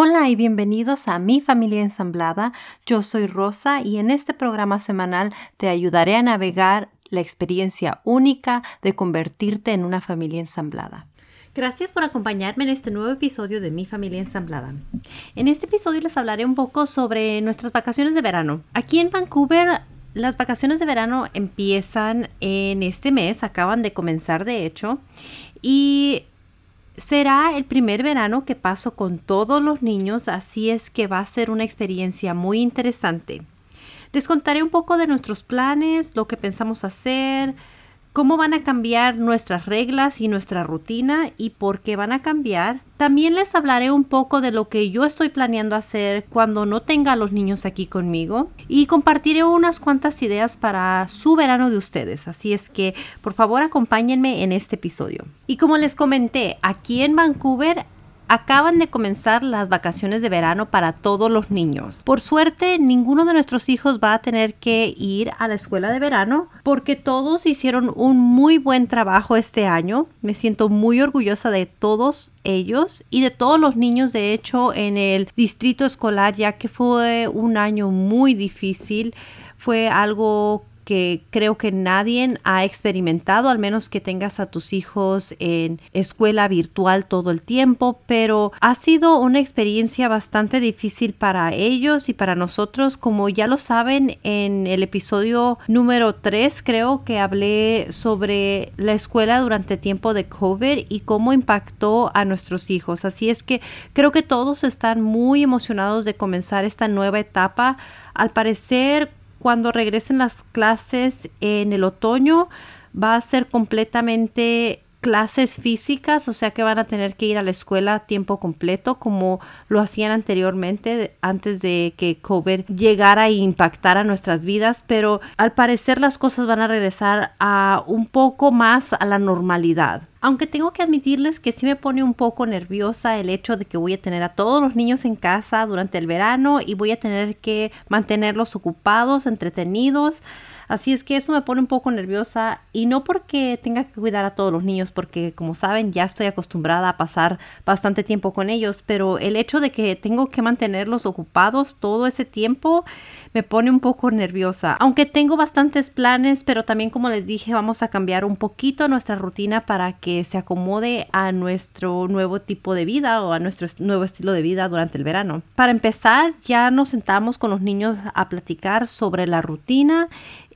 Hola y bienvenidos a Mi Familia Ensamblada. Yo soy Rosa y en este programa semanal te ayudaré a navegar la experiencia única de convertirte en una familia ensamblada. Gracias por acompañarme en este nuevo episodio de Mi Familia Ensamblada. En este episodio les hablaré un poco sobre nuestras vacaciones de verano. Aquí en Vancouver las vacaciones de verano empiezan en este mes, acaban de comenzar de hecho, y Será el primer verano que paso con todos los niños, así es que va a ser una experiencia muy interesante. Les contaré un poco de nuestros planes, lo que pensamos hacer, cómo van a cambiar nuestras reglas y nuestra rutina y por qué van a cambiar. También les hablaré un poco de lo que yo estoy planeando hacer cuando no tenga a los niños aquí conmigo y compartiré unas cuantas ideas para su verano de ustedes. Así es que por favor acompáñenme en este episodio. Y como les comenté, aquí en Vancouver Acaban de comenzar las vacaciones de verano para todos los niños. Por suerte, ninguno de nuestros hijos va a tener que ir a la escuela de verano porque todos hicieron un muy buen trabajo este año. Me siento muy orgullosa de todos ellos y de todos los niños de hecho en el distrito escolar ya que fue un año muy difícil. Fue algo que creo que nadie ha experimentado, al menos que tengas a tus hijos en escuela virtual todo el tiempo, pero ha sido una experiencia bastante difícil para ellos y para nosotros, como ya lo saben en el episodio número 3, creo que hablé sobre la escuela durante tiempo de COVID y cómo impactó a nuestros hijos. Así es que creo que todos están muy emocionados de comenzar esta nueva etapa. Al parecer, cuando regresen las clases en el otoño va a ser completamente clases físicas, o sea que van a tener que ir a la escuela a tiempo completo como lo hacían anteriormente antes de que COVID llegara a impactar a nuestras vidas, pero al parecer las cosas van a regresar a un poco más a la normalidad. Aunque tengo que admitirles que sí me pone un poco nerviosa el hecho de que voy a tener a todos los niños en casa durante el verano y voy a tener que mantenerlos ocupados, entretenidos. Así es que eso me pone un poco nerviosa y no porque tenga que cuidar a todos los niños, porque como saben ya estoy acostumbrada a pasar bastante tiempo con ellos, pero el hecho de que tengo que mantenerlos ocupados todo ese tiempo me pone un poco nerviosa. Aunque tengo bastantes planes, pero también como les dije, vamos a cambiar un poquito nuestra rutina para que se acomode a nuestro nuevo tipo de vida o a nuestro nuevo estilo de vida durante el verano. Para empezar, ya nos sentamos con los niños a platicar sobre la rutina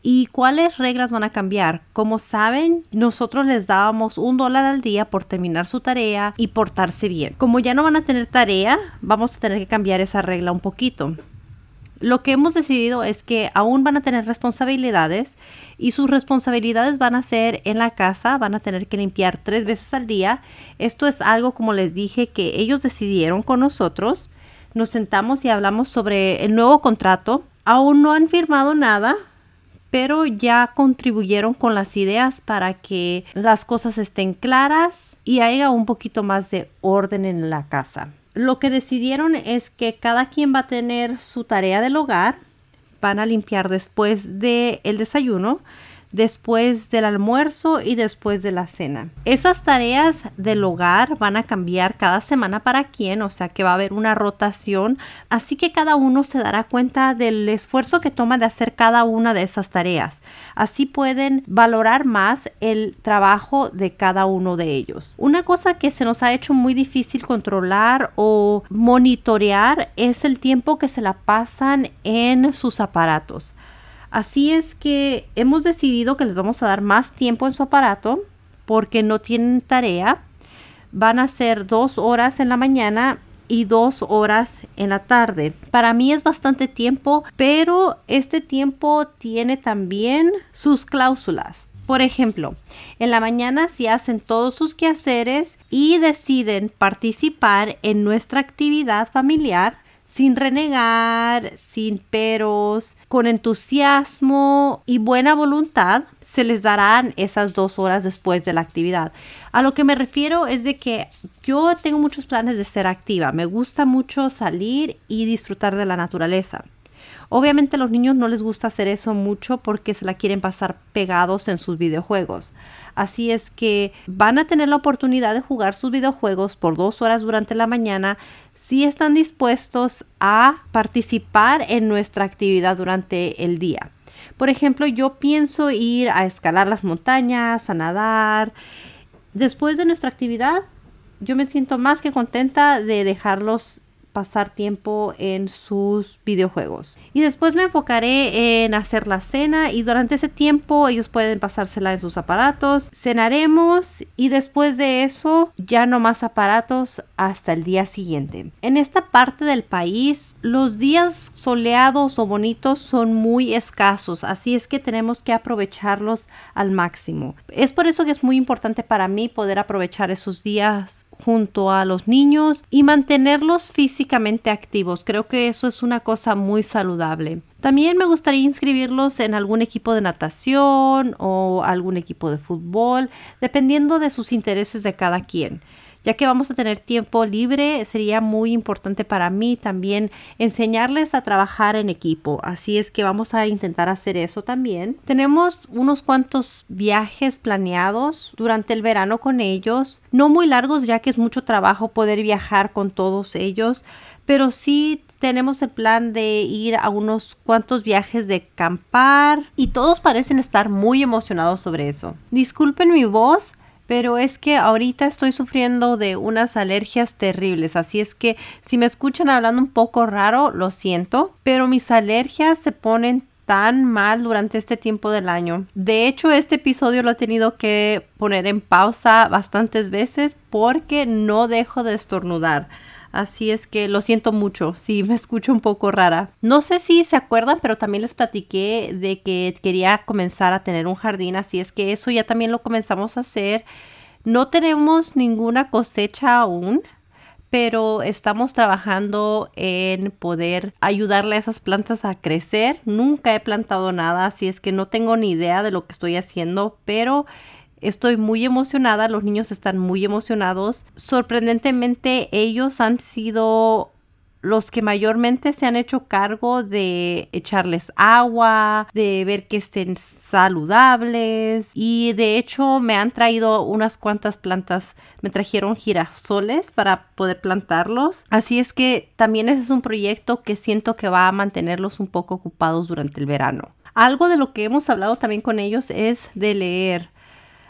¿Y cuáles reglas van a cambiar? Como saben, nosotros les dábamos un dólar al día por terminar su tarea y portarse bien. Como ya no van a tener tarea, vamos a tener que cambiar esa regla un poquito. Lo que hemos decidido es que aún van a tener responsabilidades y sus responsabilidades van a ser en la casa, van a tener que limpiar tres veces al día. Esto es algo, como les dije, que ellos decidieron con nosotros. Nos sentamos y hablamos sobre el nuevo contrato. Aún no han firmado nada, pero ya contribuyeron con las ideas para que las cosas estén claras y haya un poquito más de orden en la casa. Lo que decidieron es que cada quien va a tener su tarea del hogar, van a limpiar después del el desayuno, después del almuerzo y después de la cena. Esas tareas del hogar van a cambiar cada semana para quien, o sea que va a haber una rotación, así que cada uno se dará cuenta del esfuerzo que toma de hacer cada una de esas tareas. Así pueden valorar más el trabajo de cada uno de ellos. Una cosa que se nos ha hecho muy difícil controlar o monitorear es el tiempo que se la pasan en sus aparatos. Así es que hemos decidido que les vamos a dar más tiempo en su aparato porque no tienen tarea. Van a ser dos horas en la mañana y dos horas en la tarde. Para mí es bastante tiempo, pero este tiempo tiene también sus cláusulas. Por ejemplo, en la mañana si hacen todos sus quehaceres y deciden participar en nuestra actividad familiar, sin renegar, sin peros, con entusiasmo y buena voluntad, se les darán esas dos horas después de la actividad. A lo que me refiero es de que yo tengo muchos planes de ser activa. Me gusta mucho salir y disfrutar de la naturaleza. Obviamente a los niños no les gusta hacer eso mucho porque se la quieren pasar pegados en sus videojuegos. Así es que van a tener la oportunidad de jugar sus videojuegos por dos horas durante la mañana si están dispuestos a participar en nuestra actividad durante el día. Por ejemplo, yo pienso ir a escalar las montañas, a nadar. Después de nuestra actividad, yo me siento más que contenta de dejarlos pasar tiempo en sus videojuegos. Y después me enfocaré en hacer la cena y durante ese tiempo ellos pueden pasársela en sus aparatos. Cenaremos y después de eso ya no más aparatos hasta el día siguiente. En esta parte del país los días soleados o bonitos son muy escasos, así es que tenemos que aprovecharlos al máximo. Es por eso que es muy importante para mí poder aprovechar esos días junto a los niños y mantenerlos físicamente activos. Creo que eso es una cosa muy saludable. También me gustaría inscribirlos en algún equipo de natación o algún equipo de fútbol, dependiendo de sus intereses de cada quien. Ya que vamos a tener tiempo libre, sería muy importante para mí también enseñarles a trabajar en equipo. Así es que vamos a intentar hacer eso también. Tenemos unos cuantos viajes planeados durante el verano con ellos. No muy largos ya que es mucho trabajo poder viajar con todos ellos. Pero sí tenemos el plan de ir a unos cuantos viajes de campar y todos parecen estar muy emocionados sobre eso. Disculpen mi voz, pero es que ahorita estoy sufriendo de unas alergias terribles, así es que si me escuchan hablando un poco raro, lo siento, pero mis alergias se ponen tan mal durante este tiempo del año. De hecho, este episodio lo he tenido que poner en pausa bastantes veces porque no dejo de estornudar. Así es que lo siento mucho si me escucho un poco rara. No sé si se acuerdan, pero también les platiqué de que quería comenzar a tener un jardín, así es que eso ya también lo comenzamos a hacer. No tenemos ninguna cosecha aún, pero estamos trabajando en poder ayudarle a esas plantas a crecer. Nunca he plantado nada, así es que no tengo ni idea de lo que estoy haciendo, pero Estoy muy emocionada, los niños están muy emocionados. Sorprendentemente, ellos han sido los que mayormente se han hecho cargo de echarles agua, de ver que estén saludables y de hecho me han traído unas cuantas plantas, me trajeron girasoles para poder plantarlos. Así es que también ese es un proyecto que siento que va a mantenerlos un poco ocupados durante el verano. Algo de lo que hemos hablado también con ellos es de leer.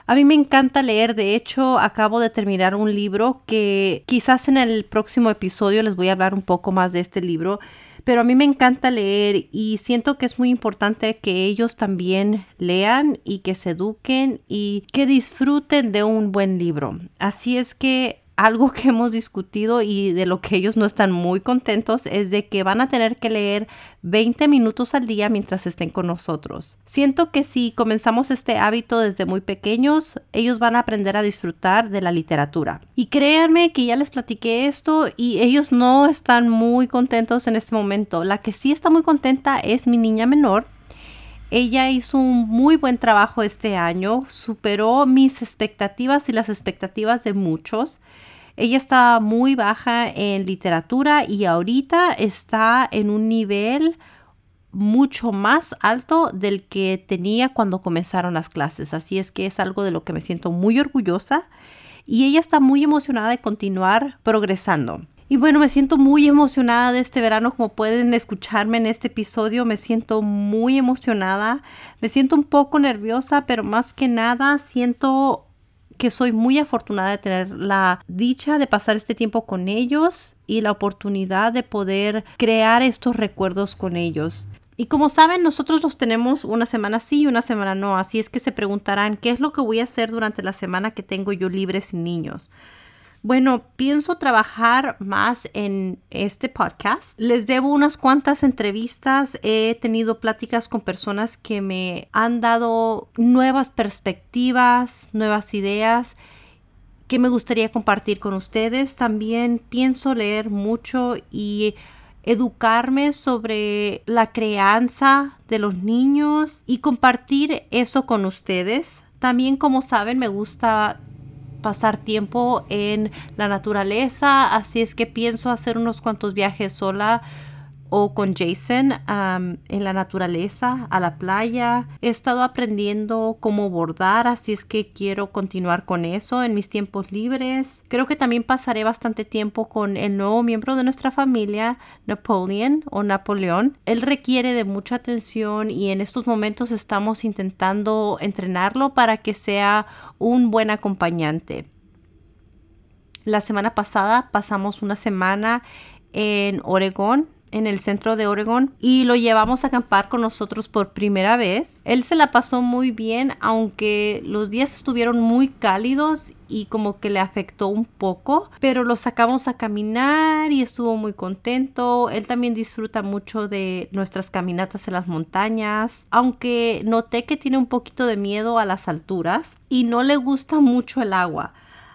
A mí me encanta leer, de hecho acabo de terminar un libro que quizás en el próximo episodio les voy a hablar un poco más de este libro, pero a mí me encanta leer y siento que es muy importante que ellos también lean y que se eduquen y que disfruten de un buen libro. Así es que algo que hemos discutido y de lo que ellos no están muy contentos es de que van a tener que leer 20 minutos al día mientras estén con nosotros. Siento que si comenzamos este hábito desde muy pequeños, ellos van a aprender a disfrutar de la literatura. Y créanme que ya les platiqué esto y ellos no están muy contentos en este momento. La que sí está muy contenta es mi niña menor. Ella hizo un muy buen trabajo este año, superó mis expectativas y las expectativas de muchos. Ella está muy baja en literatura y ahorita está en un nivel mucho más alto del que tenía cuando comenzaron las clases. Así es que es algo de lo que me siento muy orgullosa y ella está muy emocionada de continuar progresando. Y bueno, me siento muy emocionada de este verano, como pueden escucharme en este episodio, me siento muy emocionada, me siento un poco nerviosa, pero más que nada siento que soy muy afortunada de tener la dicha de pasar este tiempo con ellos y la oportunidad de poder crear estos recuerdos con ellos. Y como saben, nosotros los tenemos una semana sí y una semana no, así es que se preguntarán qué es lo que voy a hacer durante la semana que tengo yo libre sin niños. Bueno, pienso trabajar más en este podcast. Les debo unas cuantas entrevistas. He tenido pláticas con personas que me han dado nuevas perspectivas, nuevas ideas que me gustaría compartir con ustedes. También pienso leer mucho y educarme sobre la crianza de los niños y compartir eso con ustedes. También, como saben, me gusta pasar tiempo en la naturaleza, así es que pienso hacer unos cuantos viajes sola o con Jason en la naturaleza, a la playa. He estado aprendiendo cómo bordar, así es que quiero continuar con eso en mis tiempos libres. Creo que también pasaré bastante tiempo con el nuevo miembro de nuestra familia, Napoleon o Napoleón. Él requiere de mucha atención y en estos momentos estamos intentando entrenarlo para que sea un buen acompañante. La semana pasada pasamos una semana en Oregón en el centro de Oregón y lo llevamos a acampar con nosotros por primera vez. Él se la pasó muy bien, aunque los días estuvieron muy cálidos y como que le afectó un poco, pero lo sacamos a caminar y estuvo muy contento. Él también disfruta mucho de nuestras caminatas en las montañas, aunque noté que tiene un poquito de miedo a las alturas y no le gusta mucho el agua.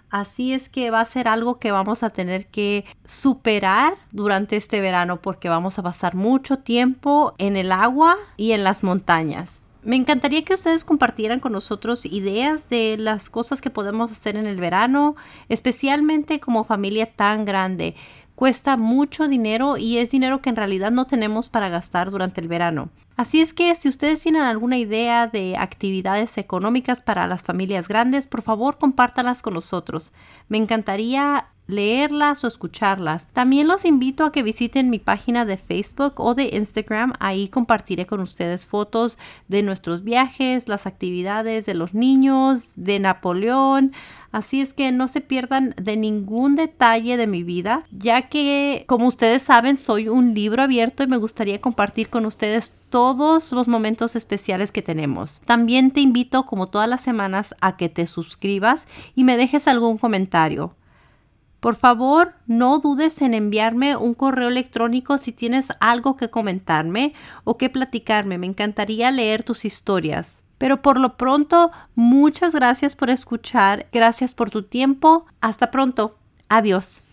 Así es que va a ser algo que vamos a tener que superar durante este verano porque vamos a pasar mucho tiempo en el agua y en las montañas. Me encantaría que ustedes compartieran con nosotros ideas de las cosas que podemos hacer en el verano, especialmente como familia tan grande cuesta mucho dinero y es dinero que en realidad no tenemos para gastar durante el verano. Así es que si ustedes tienen alguna idea de actividades económicas para las familias grandes, por favor compártalas con nosotros. Me encantaría leerlas o escucharlas. También los invito a que visiten mi página de Facebook o de Instagram. Ahí compartiré con ustedes fotos de nuestros viajes, las actividades de los niños, de Napoleón, Así es que no se pierdan de ningún detalle de mi vida, ya que como ustedes saben soy un libro abierto y me gustaría compartir con ustedes todos los momentos especiales que tenemos. También te invito como todas las semanas a que te suscribas y me dejes algún comentario. Por favor, no dudes en enviarme un correo electrónico si tienes algo que comentarme o que platicarme. Me encantaría leer tus historias. Pero por lo pronto, muchas gracias por escuchar, gracias por tu tiempo, hasta pronto, adiós.